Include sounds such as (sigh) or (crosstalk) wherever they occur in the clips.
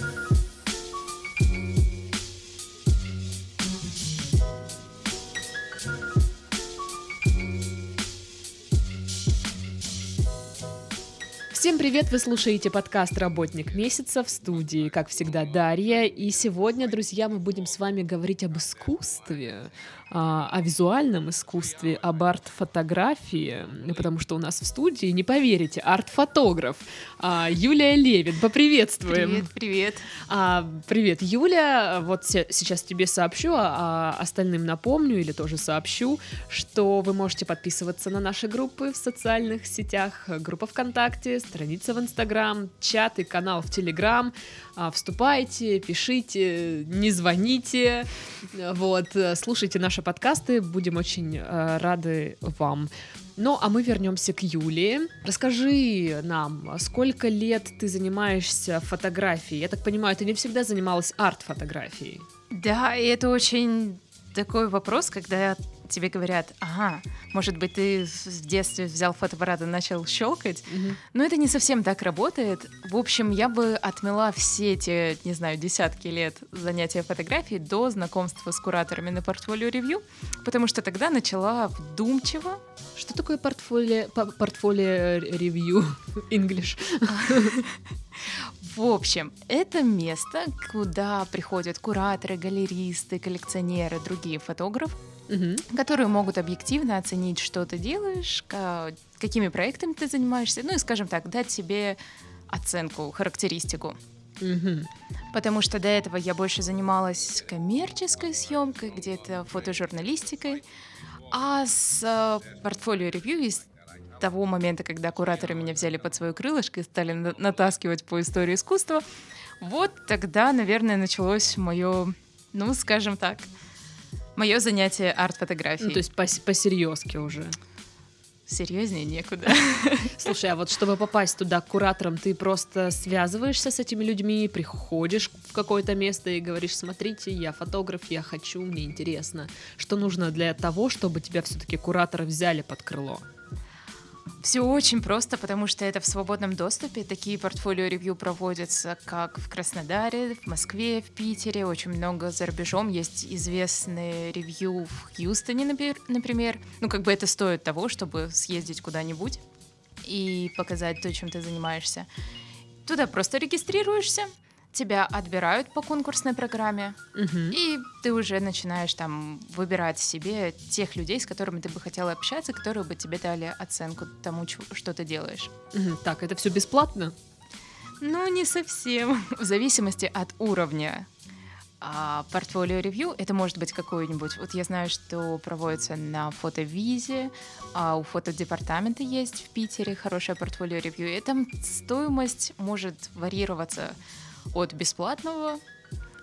you Всем привет! Вы слушаете подкаст «Работник месяца» в студии, как всегда, Дарья. И сегодня, друзья, мы будем с вами говорить об искусстве, а, о визуальном искусстве, об арт-фотографии, потому что у нас в студии, не поверите, арт-фотограф а, Юлия Левин. Поприветствуем. Привет, привет. А, привет, Юля. Вот сейчас тебе сообщу, а остальным напомню или тоже сообщу, что вы можете подписываться на наши группы в социальных сетях, группа ВКонтакте, страница в Инстаграм, чат и канал в Телеграм. Вступайте, пишите, не звоните, вот, слушайте наши подкасты. Будем очень э, рады вам. Ну, а мы вернемся к Юле. Расскажи нам, сколько лет ты занимаешься фотографией? Я так понимаю, ты не всегда занималась арт-фотографией. Да, и это очень такой вопрос, когда тебе говорят, ага, может быть, ты в детстве взял фотоаппарат и начал щелкать. Mm-hmm. Но это не совсем так работает. В общем, я бы отмела все эти, не знаю, десятки лет занятия фотографией до знакомства с кураторами на портфолио-ревью, потому что тогда начала вдумчиво. Что такое портфолио, портфолио-ревью? (laughs) English. В общем, это место, куда приходят кураторы, галеристы, коллекционеры, другие фотографы, угу. которые могут объективно оценить, что ты делаешь, какими проектами ты занимаешься, ну и, скажем так, дать себе оценку, характеристику. Угу. Потому что до этого я больше занималась коммерческой съемкой, где-то фотожурналистикой, а с э, портфолио ревью из того момента, когда кураторы меня взяли под свое крылышко и стали натаскивать по истории искусства, вот тогда, наверное, началось мое, ну, скажем так, мое занятие арт-фотографией. Ну, то есть по-серьезки уже. Серьезнее некуда. (laughs) Слушай, а вот чтобы попасть туда куратором, ты просто связываешься с этими людьми, приходишь в какое-то место и говоришь, смотрите, я фотограф, я хочу, мне интересно. Что нужно для того, чтобы тебя все-таки кураторы взяли под крыло? Все очень просто, потому что это в свободном доступе. Такие портфолио-ревью проводятся как в Краснодаре, в Москве, в Питере. Очень много за рубежом. Есть известные ревью в Хьюстоне, например. Ну, как бы это стоит того, чтобы съездить куда-нибудь и показать то, чем ты занимаешься. Туда просто регистрируешься, тебя отбирают по конкурсной программе, угу. и ты уже начинаешь там выбирать себе тех людей, с которыми ты бы хотела общаться, которые бы тебе дали оценку тому, что ты делаешь. Угу. Так, это все бесплатно? Ну, не совсем. (laughs) В зависимости от уровня а портфолио ревью это может быть какой-нибудь. Вот я знаю, что проводится на фотовизе, а у фотодепартамента есть в Питере хорошее портфолио ревью. И там стоимость может варьироваться от бесплатного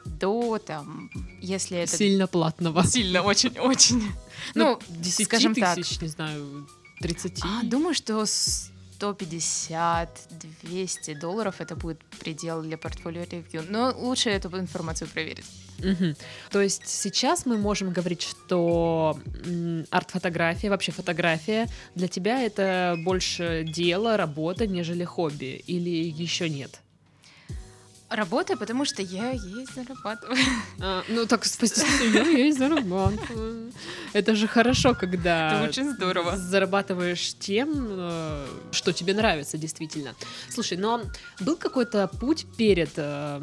до там, если это... Сильно платного. Сильно, очень-очень. (laughs) Ну, 10 скажем тысяч, так. не знаю, 30. А, думаю, что 150-200 долларов это будет предел для портфолио ревью. Но лучше эту информацию проверить. Угу. То есть сейчас мы можем говорить, что арт-фотография, вообще фотография для тебя это больше дело, работа, нежели хобби, или еще нет? Работа, потому что я ей зарабатываю. (laughs) А, ну так, спасибо, я ей зарабатываю. Это же хорошо, когда... Это очень здорово. Зарабатываешь тем, э, что тебе нравится, действительно. Слушай, но был какой-то путь перед... Э,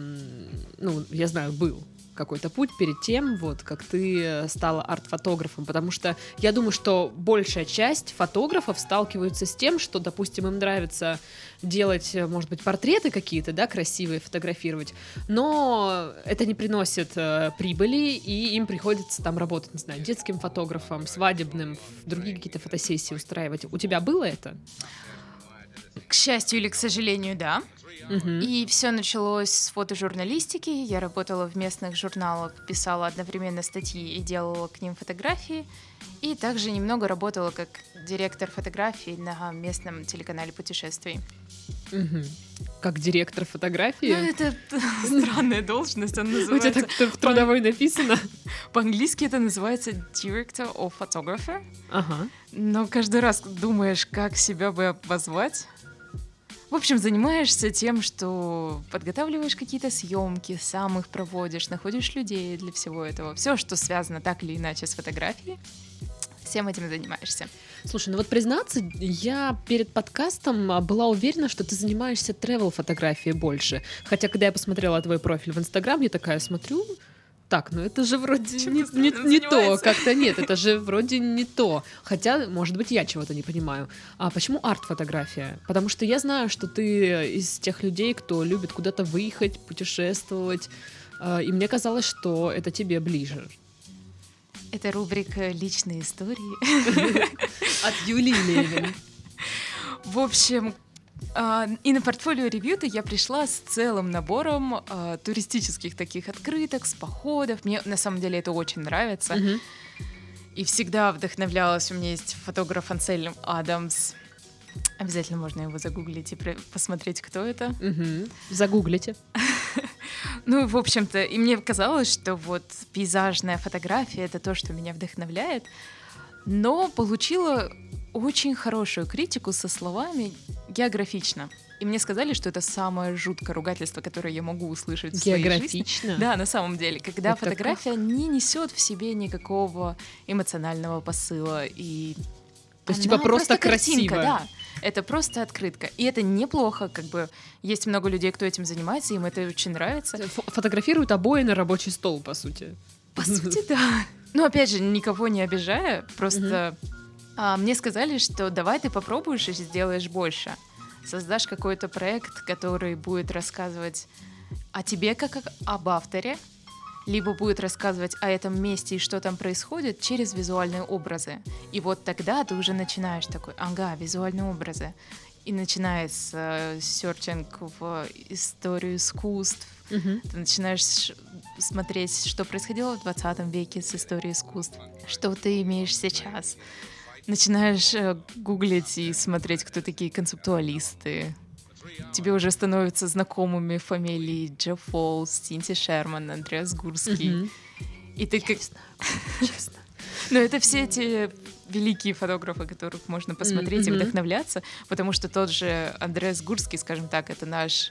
ну, я знаю, был какой-то путь перед тем, вот, как ты стала арт-фотографом, потому что я думаю, что большая часть фотографов сталкиваются с тем, что, допустим, им нравится делать, может быть, портреты какие-то, да, красивые, фотографировать, но это не приносит э, прибыли, и им приходится там работать, не знаю, детским фотографом, свадебным, другие какие-то фотосессии устраивать. У тебя было это? К счастью или к сожалению, да. Угу. И все началось с фотожурналистики. Я работала в местных журналах, писала одновременно статьи и делала к ним фотографии. И также немного работала как директор фотографий на местном телеканале путешествий. Угу. Как директор фотографии? Ну, это (laughs) странная должность, она называется... У тебя так в трудовой написано? По-английски это называется Director of Photographer. Ага. Но каждый раз думаешь, как себя бы обозвать. В общем, занимаешься тем, что подготавливаешь какие-то съемки, сам их проводишь, находишь людей для всего этого. Все, что связано так или иначе с фотографией, всем этим занимаешься. Слушай, ну вот признаться, я перед подкастом а, была уверена, что ты занимаешься travel фотографией больше. Хотя, когда я посмотрела твой профиль в Инстаграм, я такая смотрю, так, ну это же вроде Чем не, не, не то, как-то нет, это же вроде не то. Хотя, может быть, я чего-то не понимаю. А почему арт-фотография? Потому что я знаю, что ты из тех людей, кто любит куда-то выехать, путешествовать, а, и мне казалось, что это тебе ближе. Это рубрика «Личные истории». От Юлии Левин. В общем, и на портфолио ревью-то я пришла с целым набором а, туристических таких открыток, с походов. Мне на самом деле это очень нравится. И всегда вдохновлялась. У меня есть фотограф Ансельм Адамс. Обязательно можно его загуглить и посмотреть, кто это. Угу. Загуглите. (laughs) Ну, в общем-то, и мне казалось, что вот пейзажная фотография — это то, что меня вдохновляет, но получила очень хорошую критику со словами «географично». И мне сказали, что это самое жуткое ругательство, которое я могу услышать в своей жизни. Да, на самом деле, когда это фотография как? не несет в себе никакого эмоционального посыла и то есть, типа, просто, просто красиво. Да, это просто открытка. И это неплохо, как бы есть много людей, кто этим занимается, им это очень нравится. Фотографируют обои на рабочий стол, по сути. По сути, (laughs) да. Ну, опять же, никого не обижая, просто а, мне сказали, что давай ты попробуешь и сделаешь больше. Создашь какой-то проект, который будет рассказывать о тебе как об авторе, либо будет рассказывать о этом месте и что там происходит через визуальные образы. И вот тогда ты уже начинаешь такой, ага, визуальные образы. И начинается серчинг в историю искусств. Угу. Ты начинаешь смотреть, что происходило в 20 веке с историей искусств, что ты имеешь сейчас. Начинаешь э, гуглить и смотреть, кто такие концептуалисты, тебе уже становятся знакомыми фамилии Джефф Фолс, Синти Шерман, Андреас Гурский. И ты как... Честно. Но это все эти великие фотографы, которых можно посмотреть mm-hmm. и вдохновляться, потому что тот же Андреас Гурский, скажем так, это наш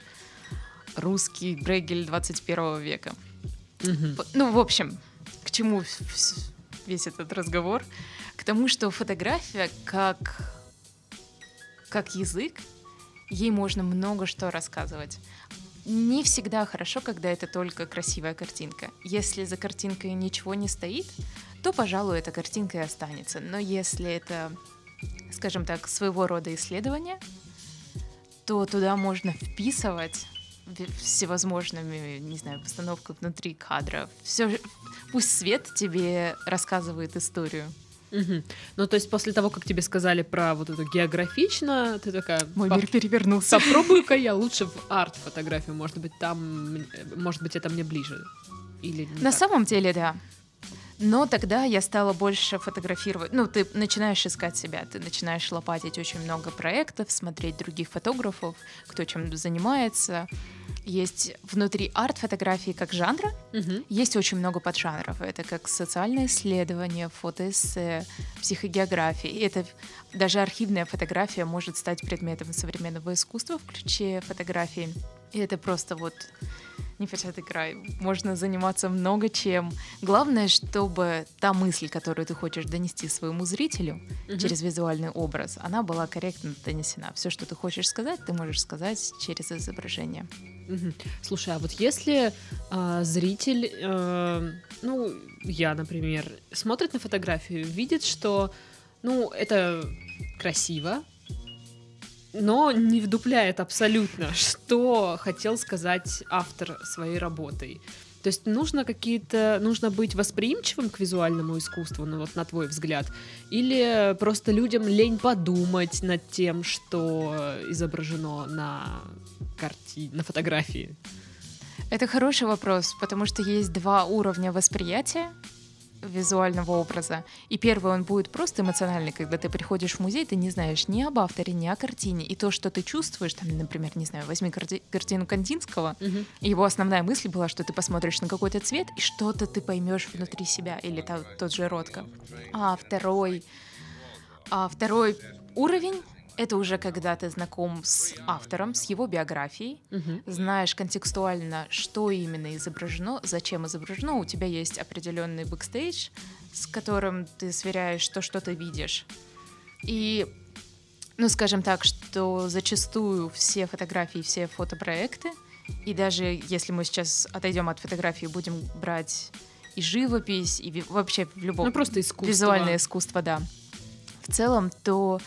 русский Брегель 21 века. Mm-hmm. Ну, в общем, к чему весь этот разговор? К тому, что фотография как, как язык ей можно много что рассказывать. Не всегда хорошо, когда это только красивая картинка. Если за картинкой ничего не стоит, то, пожалуй, эта картинка и останется. Но если это, скажем так, своего рода исследование, то туда можно вписывать всевозможными, не знаю, постановкой внутри кадра. Все, пусть свет тебе рассказывает историю. Угу. Ну, то есть после того, как тебе сказали про вот эту географично, ты такая... Мой мир перевернулся. Попробую-ка я (laughs) лучше в арт-фотографию, может быть, там, может быть, это мне ближе. Или На так? самом деле, да. Но тогда я стала больше фотографировать. Ну, ты начинаешь искать себя, ты начинаешь лопатить очень много проектов, смотреть других фотографов, кто чем занимается. Есть внутри арт-фотографии как жанра, угу. есть очень много поджанров. Это как социальное исследование, фотоэссе, психогеография. И это даже архивная фотография может стать предметом современного искусства в ключе фотографии. И это просто вот непочатый край. Можно заниматься много чем. Главное, чтобы та мысль, которую ты хочешь донести своему зрителю угу. через визуальный образ, она была корректно донесена. Все, что ты хочешь сказать, ты можешь сказать через изображение. Угу. Слушай, а вот если э, зритель, э, ну, я, например, смотрит на фотографию, видит, что, ну, это красиво, но не вдупляет абсолютно, что хотел сказать автор своей работой. То есть нужно какие-то, нужно быть восприимчивым к визуальному искусству, ну вот на твой взгляд, или просто людям лень подумать над тем, что изображено на карте, на фотографии. Это хороший вопрос, потому что есть два уровня восприятия визуального образа. И первый он будет просто эмоциональный, когда ты приходишь в музей, ты не знаешь ни об авторе, ни о картине. И то, что ты чувствуешь, там, например, не знаю, возьми карти- картину Кандинского, угу. его основная мысль была, что ты посмотришь на какой-то цвет, и что-то ты поймешь внутри себя, или та, тот же Ротко. А второй, а второй уровень Это уже когда ты знаком с автором, с его биографией, Мгм. знаешь контекстуально, что именно изображено, зачем изображено, у тебя есть определенный бэкстейдж, с которым ты сверяешь то, что ты видишь. И, ну, скажем так, что зачастую все фотографии, все фотопроекты, и даже если мы сейчас отойдем от фотографии, будем брать и живопись, и вообще в любом Ну, просто искусство. визуальное искусство, да. В целом, то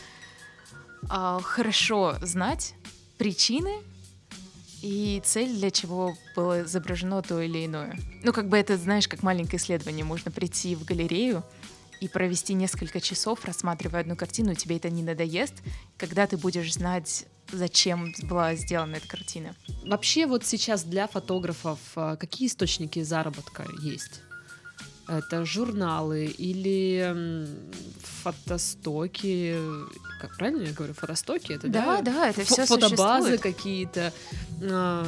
а, хорошо знать причины и цель, для чего было изображено то или иное. Ну, как бы это, знаешь, как маленькое исследование. Можно прийти в галерею и провести несколько часов, рассматривая одну картину, и тебе это не надоест, когда ты будешь знать, зачем была сделана эта картина. Вообще вот сейчас для фотографов а, какие источники заработка есть? Это журналы или фотостоки? Как правильно я говорю? Фотостоки? Это, Да, да, это Фо- все фотобазы какие-то. А,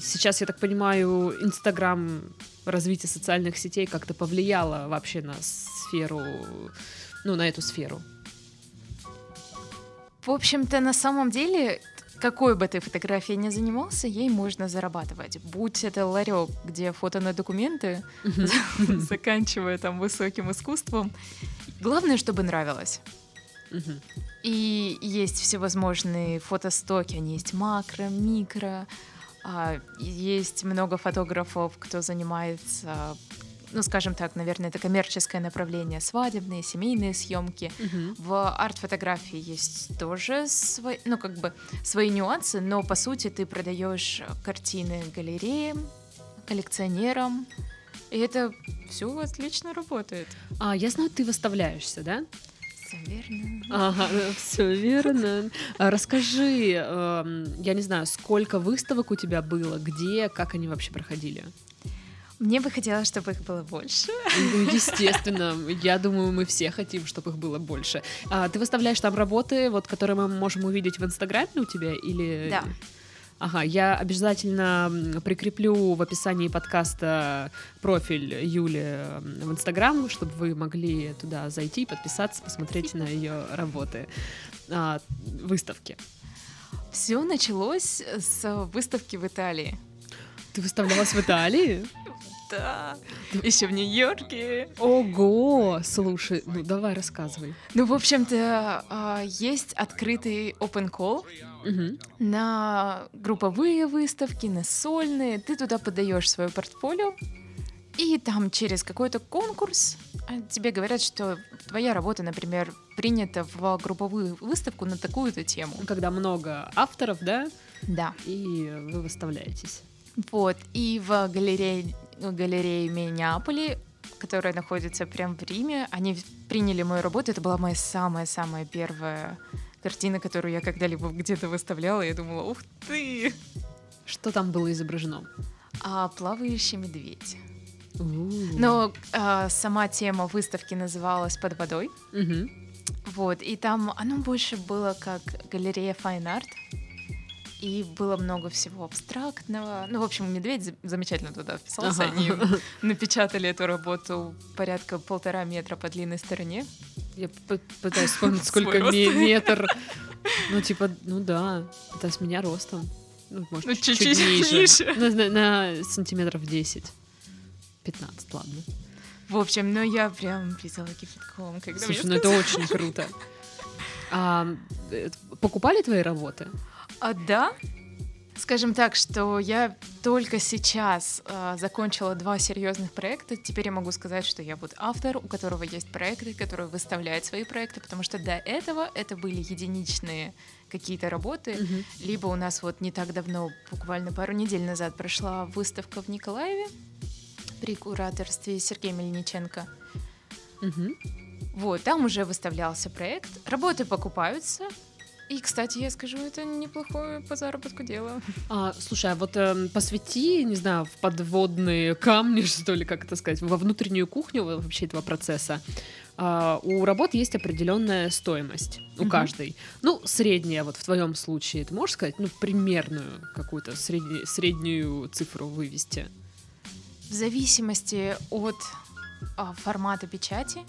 Сейчас, я так понимаю, Инстаграм, развитие социальных сетей как-то повлияло вообще на сферу, ну, на эту сферу. В общем-то, на самом деле, какой бы ты фотографией ни занимался, ей можно зарабатывать. Будь это ларек, где фото на документы, (laughs) заканчивая там высоким искусством. Главное, чтобы нравилось. И есть всевозможные фотостоки, они есть макро, микро. а, есть много фотографов, кто занимается, ну, скажем так, наверное, это коммерческое направление, свадебные, семейные съемки. Мгм. В арт-фотографии есть тоже свои, ну, как бы свои нюансы, но по сути ты продаешь картины галереям, коллекционерам, и это все отлично работает. А, я знаю, ты выставляешься, да? Всё верно. Ага, все верно. А Расскажи, эм, я не знаю, сколько выставок у тебя было, где, как они вообще проходили? Мне бы хотелось, чтобы их было больше. Ну, естественно, я думаю, мы все хотим, чтобы их было больше. А, ты выставляешь там работы, вот, которые мы можем увидеть в Инстаграме у тебя, или... Да. Ага, я обязательно прикреплю в описании подкаста профиль Юли в Инстаграм, чтобы вы могли туда зайти, подписаться, посмотреть на ее работы, а, выставки. Все началось с выставки в Италии. Ты выставлялась в Италии? Да. Еще в Нью-Йорке. Ого! Слушай, ну давай рассказывай. Ну, в общем-то, а, есть открытый open call Мгм. на групповые выставки, на сольные. Ты туда подаешь свое портфолио, и там через какой-то конкурс а, тебе говорят, что твоя работа, например, принята в групповую выставку на такую-то тему. Когда много авторов, да, Да. и вы выставляетесь. Вот. И в галерее, галерее Миннеаполе, которая находится прямо в Риме, они приняли мою работу. Это была моя самая-самая первая картина, которую я когда-либо где-то выставляла. Я думала, ух ты! Что там было изображено? А плавающий медведь. У. Но а, сама тема выставки называлась «Под водой». Мгм. Вот, и там оно больше было как галерея Fine Art. И было много всего абстрактного. Ну, в общем, медведь за- замечательно туда вписался. Ага. Они напечатали эту работу порядка полтора метра по длинной стороне. Я пытаюсь вспомнить, (laughs) сколько метр. Ну, типа, ну да, это с меня ростом. Ну, может, Ну, чуть, чуть-чуть ниже. ниже. На, на- на сантиметров 10. 15, ладно. В общем, ну я прям писала кипятком, когда Слушай, ну это очень круто. (laughs) А, э, покупали твои работы? А, да? Скажем так, что я только сейчас а, закончила два серьезных проекта. Теперь я могу сказать, что я вот автор, у которого есть проекты, который выставляет свои проекты, потому что до этого это были единичные какие-то работы. Мгм. Либо у нас вот не так давно, буквально пару недель назад, прошла выставка в Николаеве при кураторстве Сергея Мельниченко. Мгм. Вот, там уже выставлялся проект. Работы покупаются. И, кстати, я скажу, это неплохое по заработку дело. А, слушай, а вот эм, посвяти, не знаю, в подводные камни, (laughs) что ли, как это сказать, во внутреннюю кухню вообще этого процесса. А, у работ есть определенная стоимость у Мгм. каждой. Ну, средняя, вот в твоем случае, ты можешь сказать, ну, примерную какую-то средне- среднюю цифру вывести? В зависимости от а, формата печати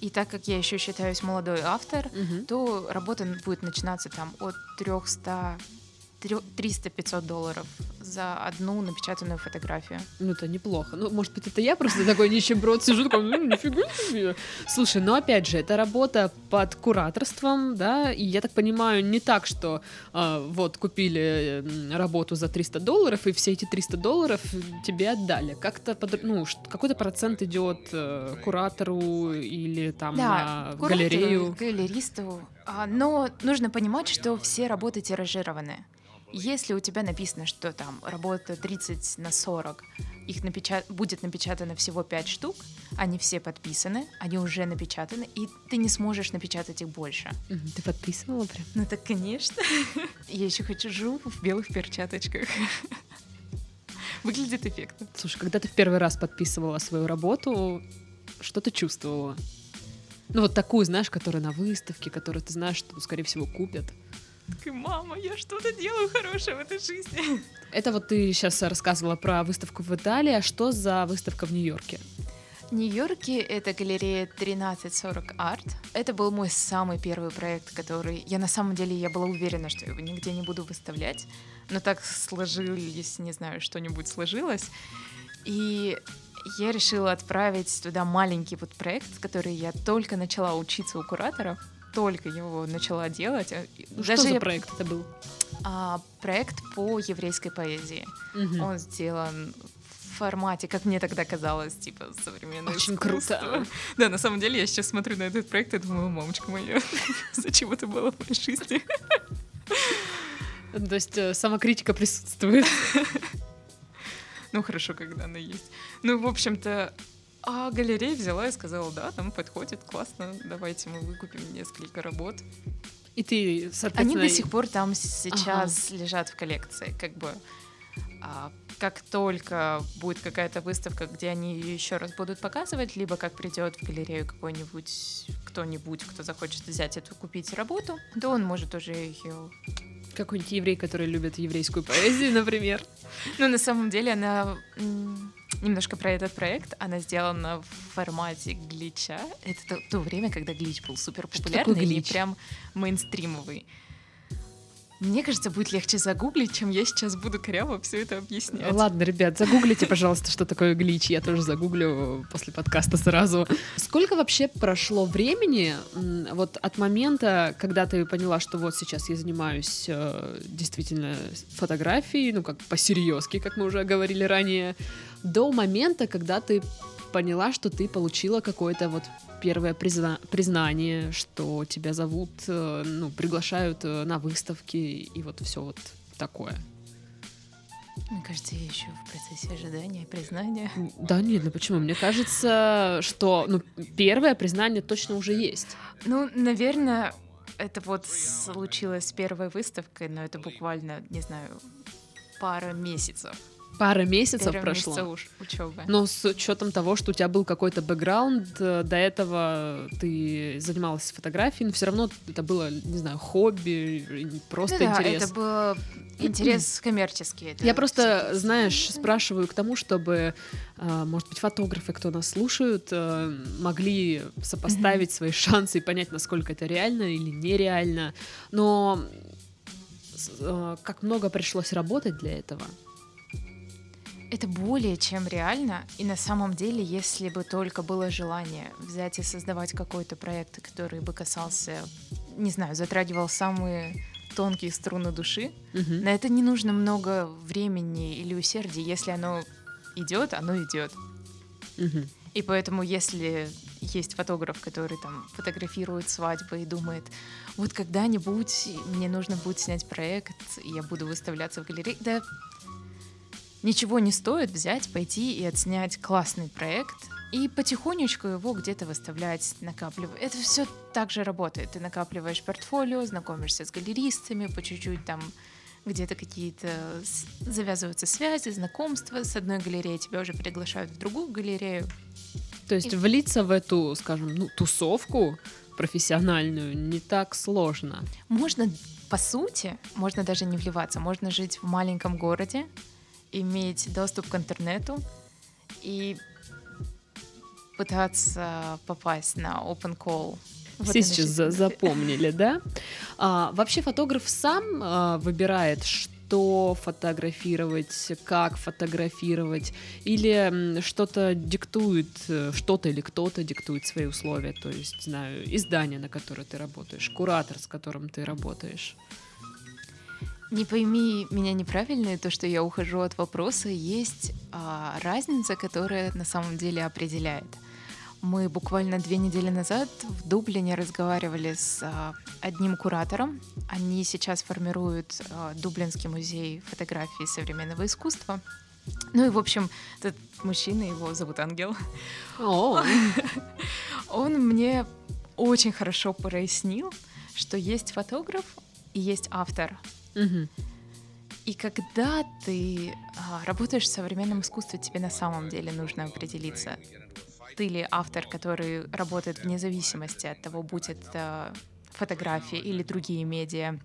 И так как я еще считаюсь молодой автор, угу. то работа будет начинаться там от 300 300-500 долларов за одну напечатанную фотографию. Ну, это неплохо. Ну, может быть, это я просто такой нищеброд сижу, такой, ну, нифига себе. Слушай, ну, опять же, это работа под кураторством, да, и я так понимаю, не так, что э, вот купили работу за 300 долларов, и все эти 300 долларов тебе отдали. Как-то, под, ну, какой-то процент идет э, куратору или там да, на галерею. галеристу. А, но нужно понимать, что все работы тиражированы. Если у тебя написано, что там работа 30 на 40, их напечат... будет напечатано всего 5 штук, они все подписаны, они уже напечатаны, и ты не сможешь напечатать их больше. Ты подписывала прям? Ну так, конечно. (laughs) Я еще хочу живу в белых перчаточках. (laughs) Выглядит эффектно. Слушай, когда ты в первый раз подписывала свою работу, что ты чувствовала? Ну вот такую, знаешь, которая на выставке, которую ты знаешь, что, скорее всего, купят. Такая, мама, я что-то делаю хорошее в этой жизни. Это вот ты сейчас рассказывала про выставку в Италии. А что за выставка в Нью-Йорке? В Нью-Йорке это галерея 1340 Art. Это был мой самый первый проект, который... Я на самом деле я была уверена, что я его нигде не буду выставлять. Но так сложилось, не знаю, что-нибудь сложилось. И я решила отправить туда маленький вот проект, который я только начала учиться у кураторов только его начала делать. Ну, Даже что за я... проект это был? А, проект по еврейской поэзии. Угу. Он сделан в формате, как мне тогда казалось, типа современное Очень искусство. круто. (laughs) Да, на самом деле я сейчас смотрю на этот проект и думаю, мамочка моя, (laughs) зачем это было в моей жизни? То есть э, самокритика присутствует. (laughs) Ну, хорошо, когда она есть. Ну, в общем-то, а галерея взяла и сказала, да, там подходит, классно, давайте мы выкупим несколько работ. И ты, соответственно... Они до сих пор там сейчас ага. лежат в коллекции, как бы. А, как только будет какая-то выставка, где они ее еще раз будут показывать, либо как придет в галерею какой-нибудь кто-нибудь, кто захочет взять эту, купить работу, то он может уже ее... Какой-нибудь еврей, который любит еврейскую поэзию, например. Ну, на самом деле, она немножко про этот проект. Она сделана в формате глича. Это то, то время, когда глич был супер популярный и прям мейнстримовый. Мне кажется, будет легче загуглить, чем я сейчас буду коряво все это объяснять. Ладно, ребят, загуглите, пожалуйста, что такое глич. Я тоже загуглю после подкаста сразу. Сколько вообще прошло времени вот от момента, когда ты поняла, что вот сейчас я занимаюсь э, действительно фотографией, ну как по-серьезки, как мы уже говорили ранее, до момента, когда ты поняла, что ты получила какое-то вот первое призна признание, что тебя зовут, э, ну, приглашают э, на выставки и вот все вот такое. Мне кажется, я еще в процессе ожидания признания. Да нет, ну почему? Мне кажется, что ну, первое признание точно уже есть. Ну, наверное, это вот случилось с первой выставкой, но это буквально, не знаю, пара месяцев. Пара месяцев Первый прошло. Месяца уж учебы. Но с учетом того, что у тебя был какой-то бэкграунд, э, до этого ты занималась фотографией, но все равно это было, не знаю, хобби, просто ну, интерес. Да, это был интерес (clears throat) коммерческий. Я просто, знаешь, спрашиваю к тому, чтобы, э, может быть, фотографы, кто нас слушают, э, могли сопоставить свои шансы и понять, насколько это реально или нереально. Но как много пришлось работать для этого. Это более чем реально, и на самом деле, если бы только было желание взять и создавать какой-то проект, который бы касался, не знаю, затрагивал самые тонкие струны души, угу. на это не нужно много времени или усердия. Если оно идет, оно идет. Угу. И поэтому, если есть фотограф, который там фотографирует свадьбы и думает, вот когда-нибудь мне нужно будет снять проект, и я буду выставляться в галерее, да ничего не стоит взять, пойти и отснять классный проект и потихонечку его где-то выставлять, накапливать. Это все так же работает. Ты накапливаешь портфолио, знакомишься с галеристами, по чуть-чуть там где-то какие-то завязываются связи, знакомства. С одной галереи тебя уже приглашают в другую галерею. То есть и... влиться в эту, скажем, ну, тусовку профессиональную не так сложно. Можно, по сути, можно даже не вливаться. Можно жить в маленьком городе, иметь доступ к интернету и пытаться попасть на open call. Вот Все сейчас за запомнили, (laughs) да? А, вообще фотограф сам а, выбирает, что фотографировать, как фотографировать, или что-то диктует, э, что-то или кто-то диктует свои условия, то есть, знаю, издание, на которое ты работаешь, куратор, с которым ты работаешь. Не пойми меня неправильно, то, что я ухожу от вопроса, есть а, разница, которая на самом деле определяет. Мы буквально две недели назад в Дублине разговаривали с а, одним куратором. Они сейчас формируют а, Дублинский музей фотографии современного искусства. Ну и, в общем, этот мужчина, его зовут Ангел. Oh. (laughs) Он мне очень хорошо прояснил, что есть фотограф и есть автор. Угу. И когда ты а, работаешь в современном искусстве, тебе на самом деле нужно определиться, ты ли автор, который работает вне зависимости от того, будь это фотографии или другие медиа,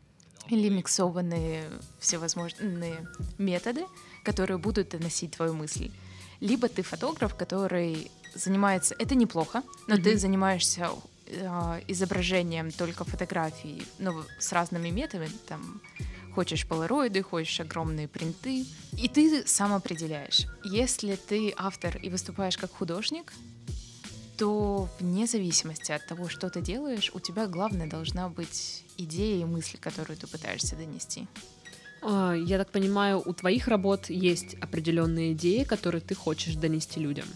или миксованные всевозможные методы, которые будут доносить твою мысль. Либо ты фотограф, который занимается... Это неплохо, но mm-hmm. ты занимаешься э, изображением только фотографий, ну, с разными методами, там, Хочешь полароиды, хочешь огромные принты. И ты сам определяешь. Если ты автор и выступаешь как художник, то вне зависимости от того, что ты делаешь, у тебя главное должна быть идея и мысль, которую ты пытаешься донести. А, я так понимаю, у твоих работ есть определенные идеи, которые ты хочешь донести людям.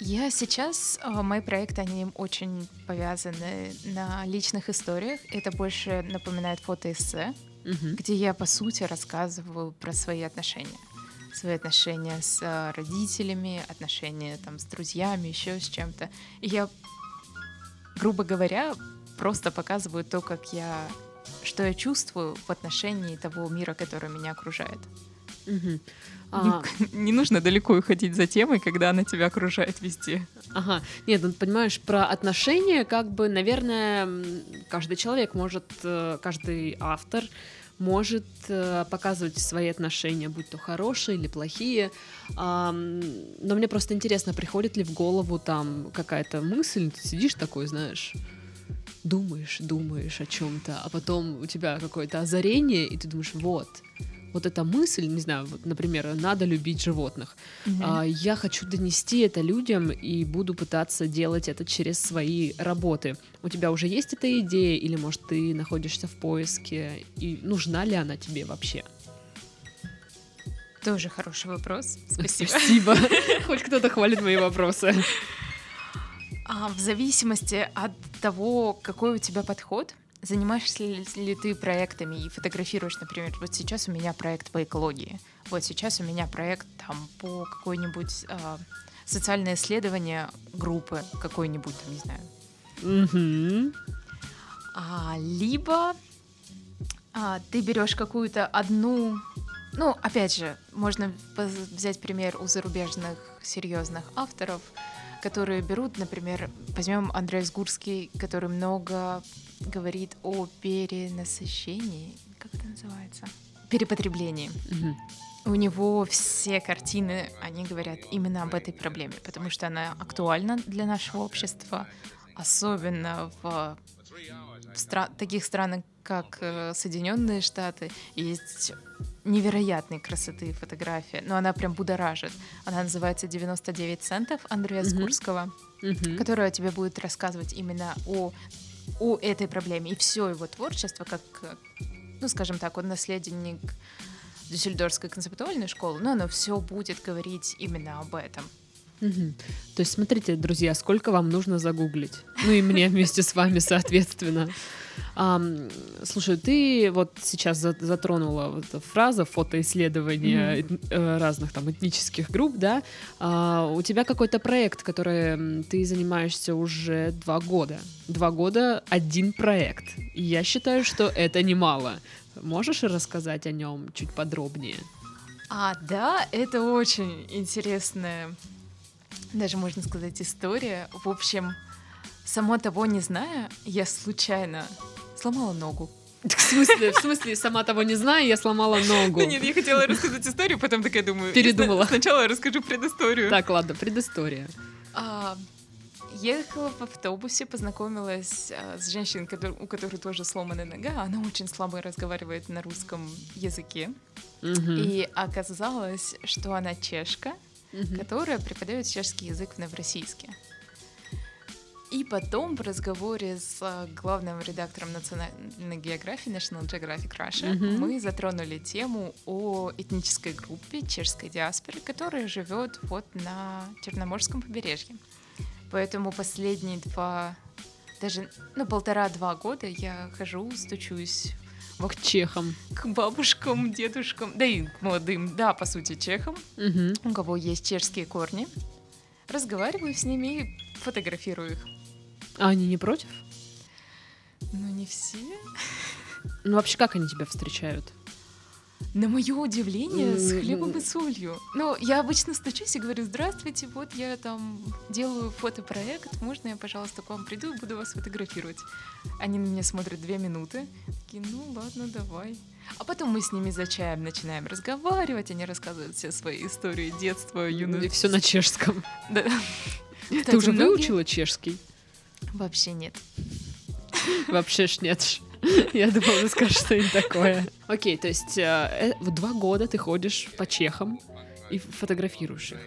Я сейчас, а, мои проекты, они очень повязаны на личных историях. Это больше напоминает фотоэссе угу. где я, по сути, рассказываю про свои отношения. Свои отношения с э, родителями, отношения там, с друзьями, еще с чем-то. И я, грубо говоря, просто показываю то, как я, что я чувствую в отношении того мира, который меня окружает. Угу. А... Не, не нужно далеко уходить за темой, когда она тебя окружает везде. Ага. Нет, ну понимаешь, про отношения, как бы, наверное, каждый человек может, э, каждый автор может э, показывать свои отношения, будь то хорошие или плохие. но мне просто интересно, приходит ли в голову там какая-то мысль, ты сидишь такой, знаешь, думаешь, думаешь о чем-то, а потом у тебя какое-то озарение, и ты думаешь, вот, вот эта мысль, не знаю, вот, например, надо любить животных. Mm-hmm. А, я хочу донести это людям и буду пытаться делать это через свои работы. У тебя уже есть эта идея, или, может, ты находишься в поиске, и нужна ли она тебе вообще? Тоже хороший вопрос. Спасибо. Спасибо. (laughs) Хоть кто-то хвалит мои вопросы. А, в зависимости от того, какой у тебя подход, Занимаешься ли, ли ты проектами и фотографируешь, например, вот сейчас у меня проект по экологии, вот сейчас у меня проект там по какой-нибудь э, социальное исследование группы какой-нибудь, там, не знаю. Mm-hmm. А, либо а, ты берешь какую-то одну, ну, опять же, можно взять пример у зарубежных серьезных авторов, которые берут, например, возьмем Андрей Гурский, который много говорит о перенасыщении, как это называется? Перепотреблении. Угу. У него все картины, они говорят именно об этой проблеме, потому что она актуальна для нашего общества, особенно в, в стра- таких странах, как э, Соединенные Штаты. Есть невероятной красоты фотография, но она прям будоражит. Она называется «99 центов» Андрея mm-hmm. Скурского, mm-hmm. которая тебе будет рассказывать именно о о этой проблеме. И все его творчество, как, ну, скажем так, он наследник Дюссельдорфской концептуальной школы, но оно все будет говорить именно об этом. Угу. То есть, смотрите, друзья, сколько вам нужно загуглить. Ну и мне вместе с вами, соответственно. А, слушай, ты вот сейчас затронула вот эту фразу фотоисследования mm-hmm. разных там этнических групп, да? А, у тебя какой-то проект, который ты занимаешься уже два года. Два года один проект. Я считаю, что это немало. Можешь рассказать о нем чуть подробнее? А, да, это очень интересная даже можно сказать, история. В общем, само того не зная, я случайно сломала ногу. (laughs) В смысле, в смысле, сама того не зная, я сломала ногу. Да нет, я хотела рассказать историю, потом такая думаю. Передумала. Сначала расскажу предысторию. Так, ладно, предыстория. А, Ехала в автобусе, познакомилась э, с женщиной, который, у которой тоже сломанная нога. Она очень слабо разговаривает на русском языке. Угу. И оказалось, что она чешка, угу. которая преподает чешский язык в Новороссийске. И потом в разговоре с э, главным редактором национальной географии National Geographic Russia mm-hmm. мы затронули тему о этнической группе чешской диаспоры, которая живет вот на Черноморском побережье. Поэтому последние два, даже ну полтора-два года я хожу, стучусь к чехам, к бабушкам, дедушкам, да и к молодым, да, по сути, чехам, угу. у кого есть чешские корни. Разговариваю с ними и фотографирую их. А они не против? Ну, не все. (laughs) Ну, вообще, как они тебя встречают? На мое удивление, с хлебом и солью. Ну, я обычно стучусь и говорю, здравствуйте, вот я там делаю фотопроект, можно я, пожалуйста, к вам приду и буду вас фотографировать? Они на меня смотрят две минуты, такие, ну ладно, давай. А потом мы с ними за чаем начинаем разговаривать, они рассказывают все свои истории детства, юности. И все на чешском. Да. Ты уже выучила чешский? Вообще нет. Вообще ж нет. Я думала, вы скажете что-нибудь такое. Окей, то есть э, э, в два года ты ходишь по чехам и фотографируешь их.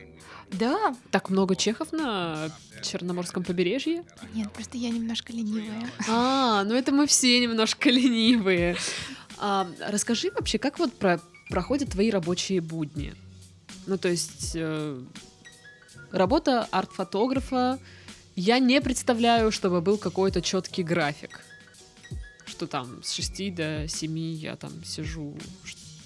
Да. Так много чехов на Черноморском побережье? Нет, просто я немножко ленивая. А, ну это мы все немножко ленивые. А, расскажи вообще, как вот про проходят твои рабочие будни? Ну, то есть э, работа арт-фотографа, я не представляю, чтобы был какой-то четкий график. Что там с 6 до 7 я там сижу,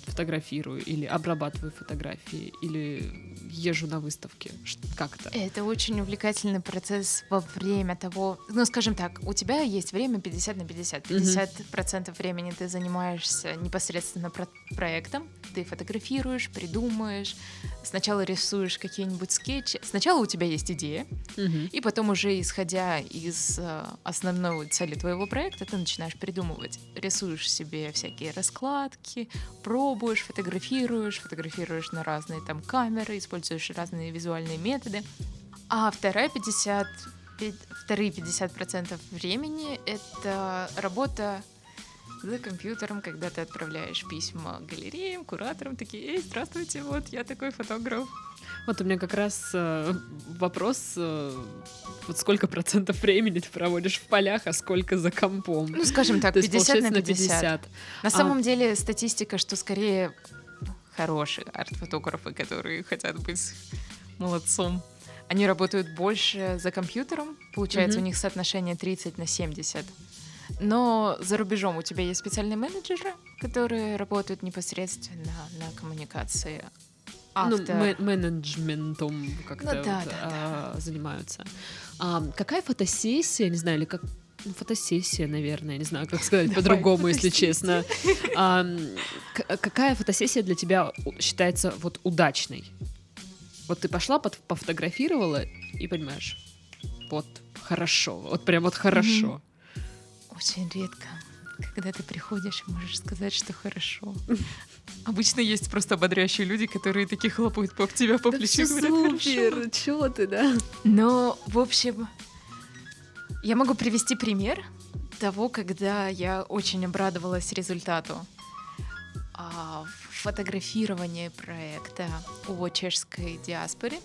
фотографирую или обрабатываю фотографии, или езжу на выставки. Как-то. Это очень увлекательный процесс во время того... Ну, скажем так, у тебя есть время 50 на 50. 50% mm-hmm. времени ты занимаешься непосредственно про- проектом, ты фотографируешь, придумаешь, сначала рисуешь какие-нибудь скетчи. Сначала у тебя есть идея, mm-hmm. и потом уже исходя из uh, основной цели твоего проекта, ты начинаешь придумывать. Рисуешь себе всякие раскладки, пробуешь, фотографируешь, фотографируешь на разные там камеры, используешь разные визуальные методы. А вторая 50, вторые 50% времени — это работа за компьютером, когда ты отправляешь письма галереям, кураторам, такие, эй, здравствуйте, вот я такой фотограф. Вот у меня как раз э, вопрос, э, вот сколько процентов времени ты проводишь в полях, а сколько за компом? Ну, скажем так, 50 на 50. 50. На а... самом деле статистика, что скорее хорошие арт-фотографы, которые хотят быть молодцом, они работают больше за компьютером, получается mm-hmm. у них соотношение 30 на 70. Но за рубежом у тебя есть специальные менеджеры, которые работают непосредственно на коммуникации автор. Ну, менеджментом как-то ну, да, вот, да, а, да. занимаются. А, какая фотосессия, не знаю, или как ну, фотосессия, наверное, не знаю, как сказать по-другому, если честно. А, какая фотосессия для тебя считается вот удачной? Вот ты пошла, пофотографировала и понимаешь, вот хорошо, вот прям вот хорошо. Очень редко, когда ты приходишь можешь сказать, что хорошо. (laughs) Обычно есть просто ободряющие люди, которые такие хлопают по тебя по плечу и говорят, супер, чего ты, да? Но, в общем, я могу привести пример того, когда я очень обрадовалась результату а, фотографирования проекта о чешской диаспоре.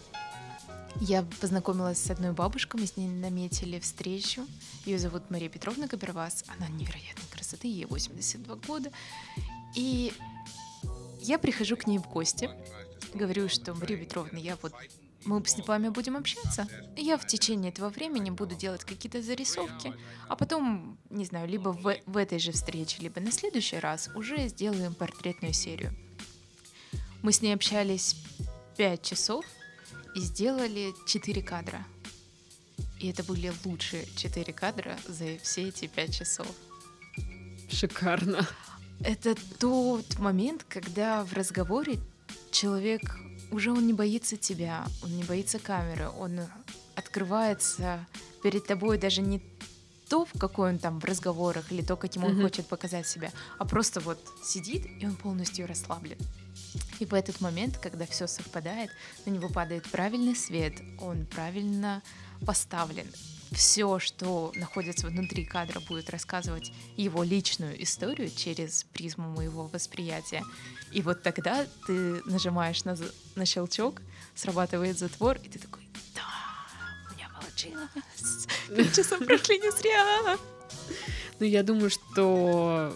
Я познакомилась с одной бабушкой, мы с ней наметили встречу. Ее зовут Мария Петровна Габервас. Она невероятной красоты, ей 82 года. И я прихожу к ней в гости, говорю, что Мария Петровна, я вот мы с вами будем общаться. Я в течение этого времени буду делать какие-то зарисовки, а потом, не знаю, либо в, в этой же встрече, либо на следующий раз уже сделаем портретную серию. Мы с ней общались пять часов и сделали четыре кадра. И это были лучшие четыре кадра за все эти пять часов. Шикарно. Это тот момент, когда в разговоре человек уже он не боится тебя, он не боится камеры, он открывается перед тобой даже не то, в какой он там в разговорах или то, каким он mm-hmm. хочет показать себя, а просто вот сидит и он полностью расслаблен. И в этот момент, когда все совпадает, на него падает правильный свет, он правильно поставлен. Все, что находится внутри кадра, будет рассказывать его личную историю через призму моего восприятия. И вот тогда ты нажимаешь на, на щелчок, срабатывает затвор, и ты такой, да, у меня получилось. Пять часов прошли не зря. Ну, я думаю, что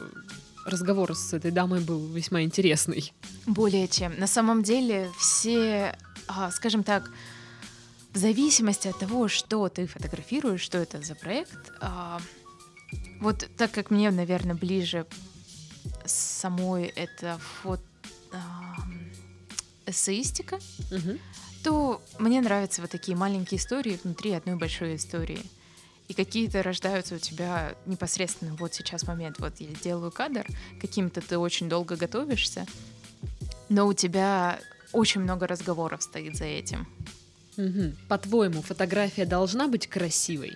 разговор с этой дамой был весьма интересный. Более чем. На самом деле все, а, скажем так, в зависимости от того, что ты фотографируешь, что это за проект, а, вот так как мне, наверное, ближе самой это фото а, эссеистика, угу. то мне нравятся вот такие маленькие истории внутри одной большой истории и какие-то рождаются у тебя непосредственно вот сейчас момент, вот я делаю кадр, каким-то ты очень долго готовишься, но у тебя очень много разговоров стоит за этим. Угу. По-твоему, фотография должна быть красивой?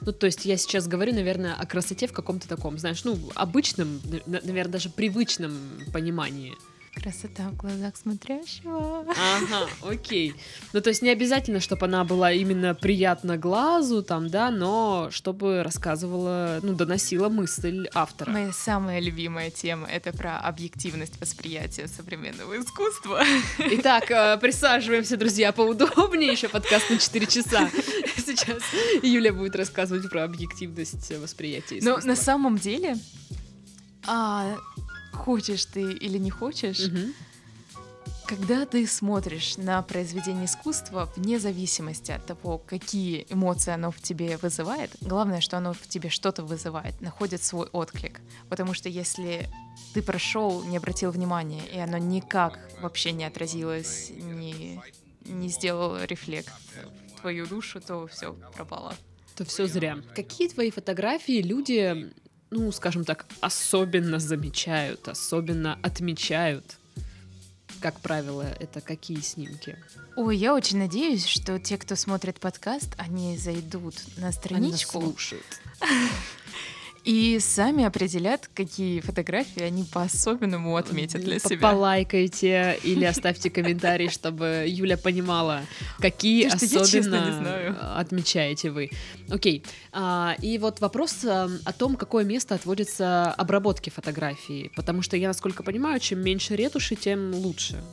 Ну, то есть я сейчас говорю, наверное, о красоте в каком-то таком, знаешь, ну, обычном, наверное, даже привычном понимании. Красота в глазах смотрящего. Ага, окей. Ну, то есть не обязательно, чтобы она была именно приятна глазу, там, да, но чтобы рассказывала, ну, доносила мысль автора. Моя самая любимая тема — это про объективность восприятия современного искусства. Итак, э, присаживаемся, друзья, поудобнее, еще подкаст на 4 часа. Сейчас Юля будет рассказывать про объективность восприятия искусства. Но на самом деле а, хочешь ты или не хочешь, угу. когда ты смотришь на произведение искусства, вне зависимости от того, какие эмоции оно в тебе вызывает, главное, что оно в тебе что-то вызывает, находит свой отклик. Потому что если ты прошел, не обратил внимания, и оно никак вообще не отразилось, не, не сделал рефлект в твою душу, то все пропало. То все зря. Какие твои фотографии люди ну, скажем так, особенно замечают, особенно отмечают? Как правило, это какие снимки? Ой, я очень надеюсь, что те, кто смотрит подкаст, они зайдут на страничку. Они слушают. (laughs) И сами определят, какие фотографии они по-особенному отметят для себя. Полайкайте или (laughs) оставьте комментарий, чтобы Юля понимала, какие особенно отмечаете вы. Окей. А, и вот вопрос а, о том, какое место отводится обработке фотографии. Потому что я, насколько понимаю, чем меньше ретуши, тем лучше.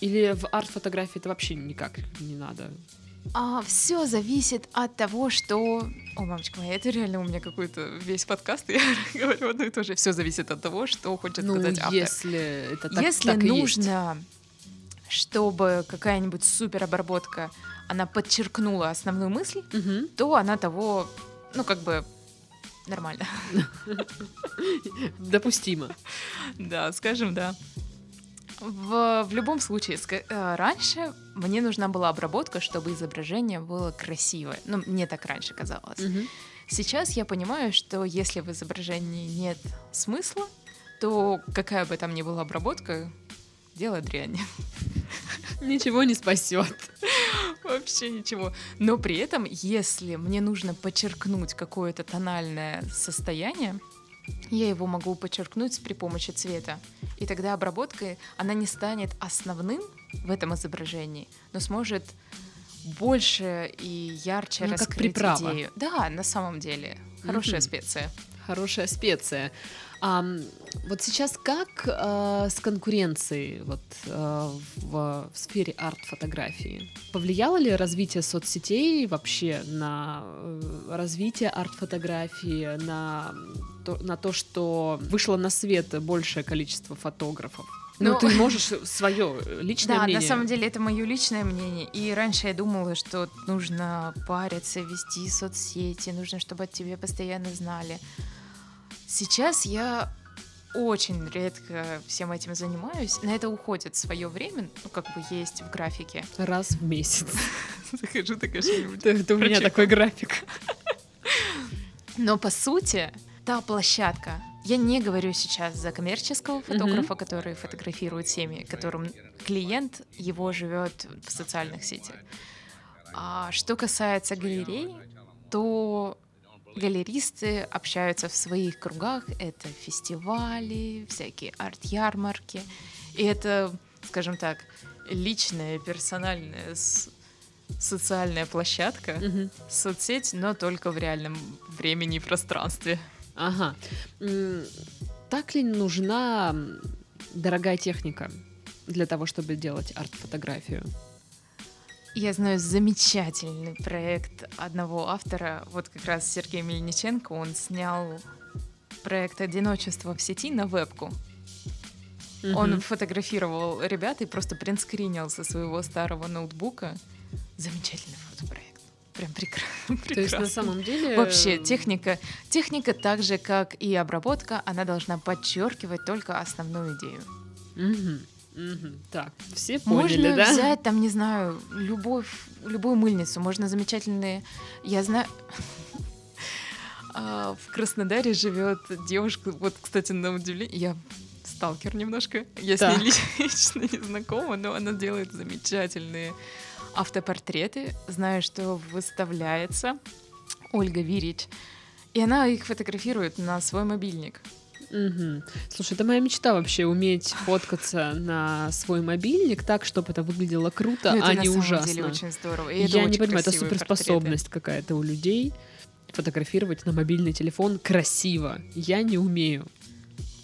Или в арт-фотографии это вообще никак не надо? А, все зависит от того, что... О, мамочка моя, это реально у меня какой-то весь подкаст, (laughs) я говорю одно и то же. Все зависит от того, что хочет ну, сказать автор. если это так, Если так нужно, чтобы какая-нибудь супер обработка, она подчеркнула основную мысль, угу. то она того, ну, как бы нормально. (laughs) Допустимо. Да, скажем, да. В, в любом случае, э, раньше мне нужна была обработка, чтобы изображение было красивое. Ну, мне так раньше казалось. Угу. Сейчас я понимаю, что если в изображении нет смысла, то какая бы там ни была обработка, дело дрянь. (laughs) Ничего не спасет. Вообще ничего. Но при этом, если мне нужно подчеркнуть какое-то тональное состояние, я его могу подчеркнуть при помощи цвета. И тогда обработка, она не станет основным в этом изображении, но сможет больше и ярче ну, раскрыть как приправа. идею. Да, на самом деле. Хорошая mm-hmm. специя. Хорошая специя. А, вот сейчас как э, с конкуренцией вот, э, в, в сфере арт-фотографии? Повлияло ли развитие соцсетей вообще на э, развитие арт-фотографии, на то, на то, что вышло на свет большее количество фотографов? Ну, ну ты (laughs) можешь свое личное да, мнение. Да, на самом деле это мое личное мнение. И раньше я думала, что нужно париться, вести соцсети, нужно, чтобы о тебе постоянно знали. Сейчас я очень редко всем этим занимаюсь. На это уходит свое время, ну, как бы есть в графике. Раз в месяц. (laughs) Захожу, такая что-нибудь. Это у меня такой график. Но по сути, та площадка, я не говорю сейчас за коммерческого фотографа, mm-hmm. который фотографирует семьи, которым клиент его живет в социальных сетях. А что касается галерей, то галеристы общаются в своих кругах. Это фестивали, всякие арт-ярмарки. И это, скажем так, личное, персональное социальная площадка, Мгм. соцсеть, но только в реальном времени и пространстве. Ага. Так ли нужна дорогая техника для того, чтобы делать арт-фотографию? Я знаю замечательный проект одного автора, вот как раз Сергей Мельниченко, он снял проект «Одиночество в сети» на вебку. Он Мгм. фотографировал ребят и просто принтскринил со своего старого ноутбука. Замечательный фотопроект. Прям (laughs) прекрасно. То есть на самом деле... Вообще, техника, техника так же, как и обработка, она должна подчеркивать только основную идею. Мгм. Так, все поняли, можно да? взять, там, не знаю, любой, ф- любую мыльницу, можно замечательные... Я знаю... (laughs) А, В Краснодаре живет девушка, вот, кстати, на удивление, я сталкер немножко, я Так. с ней (laughs) лично не знакома, но она делает замечательные автопортреты. Знаю, что выставляется Ольга Вирич, и она их фотографирует на свой мобильник. Мгм. Слушай, это моя мечта вообще уметь фоткаться на свой мобильник так, чтобы это выглядело круто, Ну, это а на не самом ужасно. деле очень здорово. И Я не понимаю, это суперспособность какая-то у людей фотографировать на мобильный телефон красиво. Я не умею.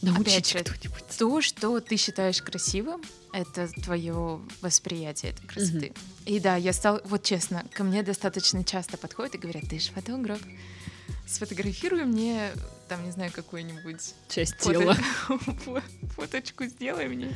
Научите кто-нибудь. То, что ты считаешь красивым, это твое восприятие этой красоты. И да, я стал, вот честно, ко мне достаточно часто подходят и говорят, ты же фотограф, сфотографируй мне, там, не знаю, какую-нибудь Часть фото- тела. (laughs) фо- фоточку сделай мне.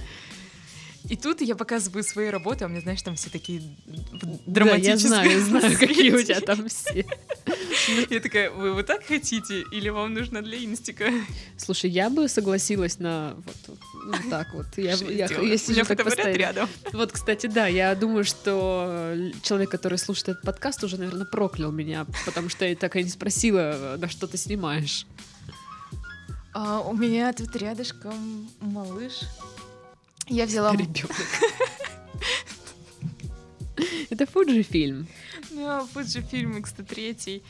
И тут я показываю свои работы, а у меня, знаешь, там все такие Да, драматические. я знаю, знаю, какие у тебя там все. (laughs) Я такая, вы вот так хотите? Или вам нужно для инстика? Слушай, я бы согласилась на вот, вот, так вот. Я, я, сделать? если У меня же так фотоаппарат поставить. рядом. Вот, кстати, да, я думаю, что человек, который слушает этот подкаст, уже, наверное, проклял меня, потому что я так и не спросила, на что ты снимаешь. А, у меня тут рядышком малыш. Я взяла... Ребенок. (laughs) Это Фуджи фильм. Ну, Fujifilm X-3.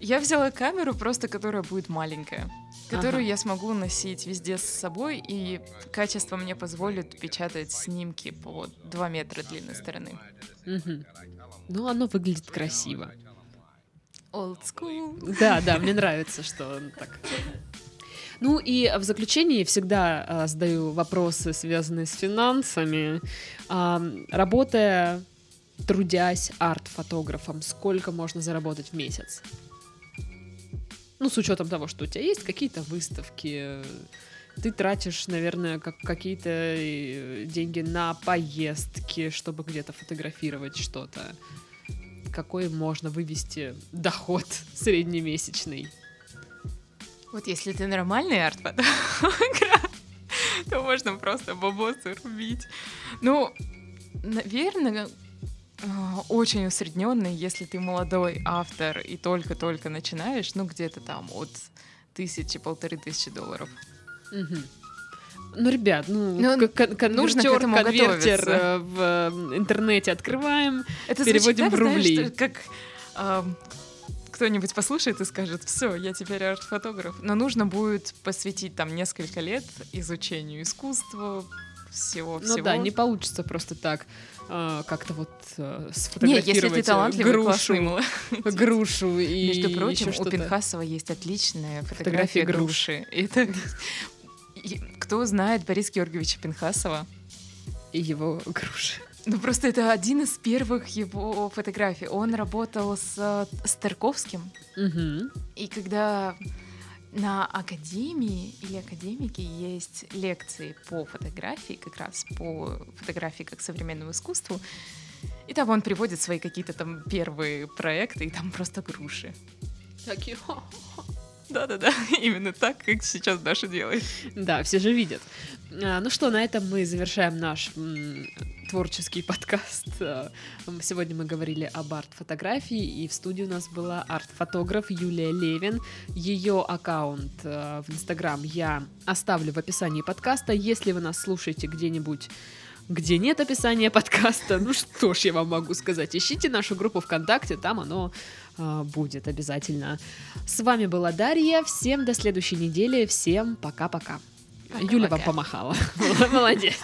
Я взяла камеру просто, которая будет маленькая, которую Ага. я смогу носить везде с собой, и качество мне позволит печатать снимки по 2 метра длины стороны. Мгм. Ну, оно выглядит красиво. Old school. Да, да, мне нравится, что он так. Ну и в заключении всегда а, задаю вопросы, связанные с финансами. А, работая, трудясь арт-фотографом, сколько можно заработать в месяц? Ну, с учетом того, что у тебя есть какие-то выставки, ты тратишь, наверное, как какие-то э, деньги на поездки, чтобы где-то фотографировать что-то. Какой можно вывести доход (laughs) среднемесячный? Вот если ты нормальный арт-фотограф, (laughs) то можно просто бабосы рубить. Ну, наверное, очень усредненный, если ты молодой автор и только-только начинаешь, ну где-то там от тысячи, полторы тысячи долларов. Ну, ребят, ну, Ну, к- кон- нужно к конвертер, этому конвертер готовиться. э, в э, интернете открываем. Это Переводим звучит в знаешь, рубли. что- как ам, кто-нибудь послушает и скажет, все, я теперь арт-фотограф. Но нужно будет посвятить там несколько лет изучению искусства, всего, Ну да, не получится просто так э, как-то вот Не, сфотографировать если ты э, талантливый, грушу, грушу и Между прочим, у. Пинхасова есть отличная Фотография фотография груш. груши. Это... Кто знает Бориса Георгиевича Пинхасова? И его груши. Ну, просто это один из первых его фотографий. Он работал с, э, с Тарковским. Мгм. И когда на академии или академике есть лекции по фотографии, как раз по фотографии как современному искусству, и там он приводит свои какие-то там первые проекты, и там просто груши. Такие, Да-да-да, (laughs) именно так, как сейчас Даша делает. Да, все же видят. А, ну что, на этом мы завершаем наш творческий подкаст. М, (laughs) Сегодня мы говорили об арт-фотографии, и в студии у нас была арт-фотограф Юлия Левин. Ее аккаунт а, в Инстаграм я оставлю в описании подкаста. Если вы нас слушаете где-нибудь где нет описания (laughs) подкаста, ну что ж я вам могу сказать, ищите нашу группу ВКонтакте, там оно а, будет обязательно. С вами была Дарья, всем до следующей недели, всем пока-пока. Юля вам помахала. (laughs) Молодец.